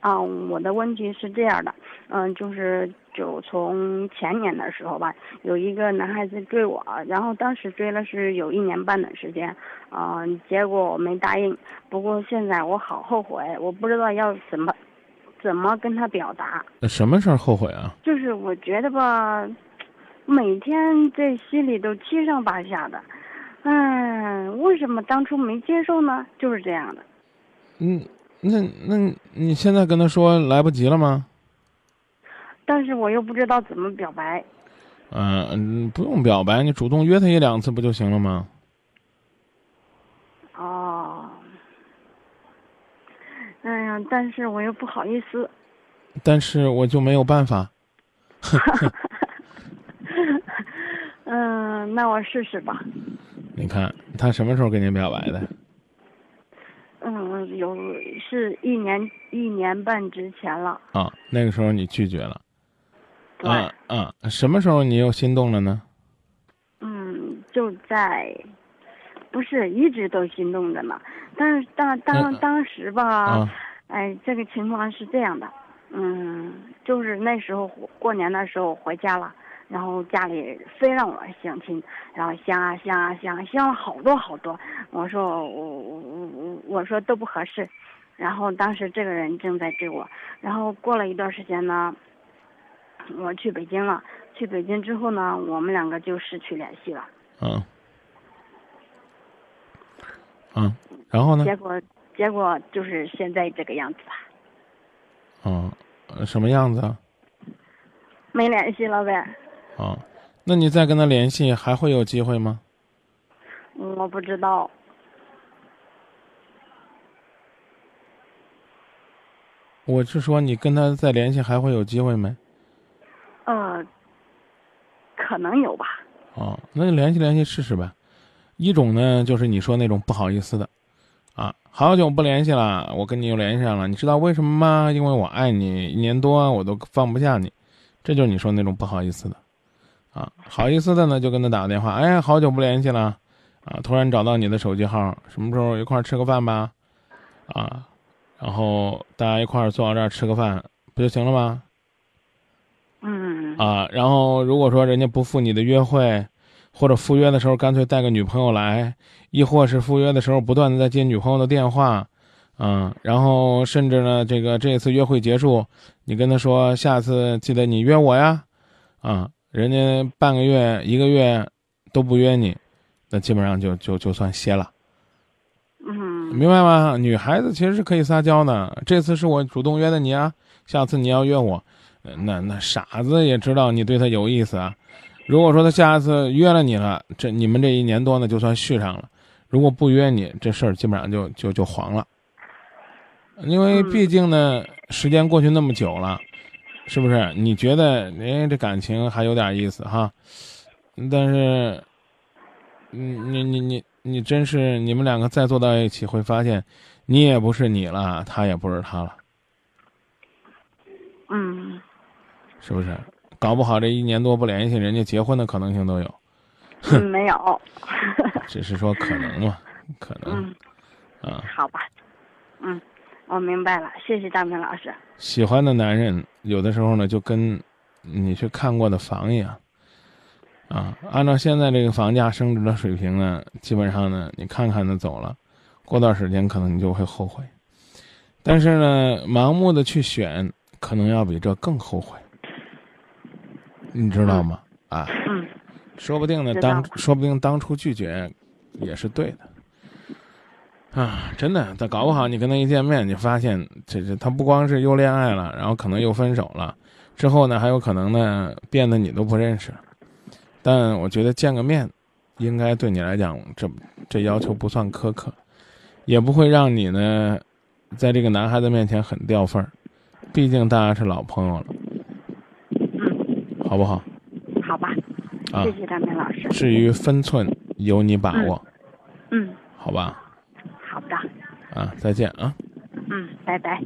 啊，我的问题是这样的，嗯，就是就从前年的时候吧，有一个男孩子追我，然后当时追了是有一年半的时间，嗯，结果我没答应。不过现在我好后悔，我不知道要怎么怎么跟他表达。什么事儿后悔啊？就是我觉得吧，每天在心里都七上八下的，嗯，为什么当初没接受呢？就是这样的。嗯。那那你现在跟他说来不及了吗？但是我又不知道怎么表白。嗯，不用表白，你主动约他一两次不就行了吗？哦。哎呀，但是我又不好意思。但是我就没有办法。嗯，那我试试吧。你看他什么时候跟你表白的？嗯，有是一年一年半之前了啊。那个时候你拒绝了，对，嗯，什么时候你又心动了呢？嗯，就在，不是一直都心动着呢。但是当当当时吧，哎，这个情况是这样的，嗯，就是那时候过年的时候回家了。然后家里非让我相亲，然后相啊相啊相，相了好多好多。我说我我我我说都不合适。然后当时这个人正在追我。然后过了一段时间呢，我去北京了。去北京之后呢，我们两个就失去联系了。嗯。嗯，然后呢？结果结果就是现在这个样子。嗯，什么样子？没联系了呗。啊，那你再跟他联系，还会有机会吗？我不知道。我是说，你跟他再联系，还会有机会没？呃，可能有吧。哦，那就联系联系试试呗。一种呢，就是你说那种不好意思的，啊，好久不联系了，我跟你又联系上了，你知道为什么吗？因为我爱你一年多，我都放不下你，这就是你说那种不好意思的。啊，好意思的呢，就跟他打个电话。哎，好久不联系了，啊，突然找到你的手机号，什么时候一块吃个饭吧？啊，然后大家一块坐到这儿吃个饭，不就行了吗？嗯。啊，然后如果说人家不赴你的约会，或者赴约的时候干脆带个女朋友来，亦或是赴约的时候不断的在接女朋友的电话，嗯，然后甚至呢，这个这次约会结束，你跟他说下次记得你约我呀，啊。人家半个月、一个月都不约你，那基本上就就就算歇了。嗯，明白吗？女孩子其实是可以撒娇的。这次是我主动约的你啊，下次你要约我，那那傻子也知道你对他有意思啊。如果说他下次约了你了，这你们这一年多呢就算续上了。如果不约你，这事儿基本上就就就黄了。因为毕竟呢，时间过去那么久了。是不是？你觉得，哎，这感情还有点意思哈？但是，你你你你你真是，你们两个再坐到一起，会发现，你也不是你了，他也不是他了。嗯。是不是？搞不好这一年多不联系，人家结婚的可能性都有。嗯，没有。只是说可能嘛，可能。嗯。啊。好吧。嗯。我明白了，谢谢大明老师。喜欢的男人有的时候呢，就跟你去看过的房一样，啊，按照现在这个房价升值的水平呢，基本上呢，你看看就走了，过段时间可能你就会后悔。但是呢，盲目的去选，可能要比这更后悔，你知道吗？啊，嗯，说不定呢，当说不定当初拒绝也是对的。啊，真的，他搞不好你跟他一见面，你发现这这他不光是又恋爱了，然后可能又分手了，之后呢还有可能呢变得你都不认识。但我觉得见个面，应该对你来讲这这要求不算苛刻，也不会让你呢在这个男孩子面前很掉份儿，毕竟大家是老朋友了。嗯，好不好？好吧。啊，谢谢张明老师。至于分寸，由你把握。嗯。好吧。啊，再见啊。嗯，拜拜。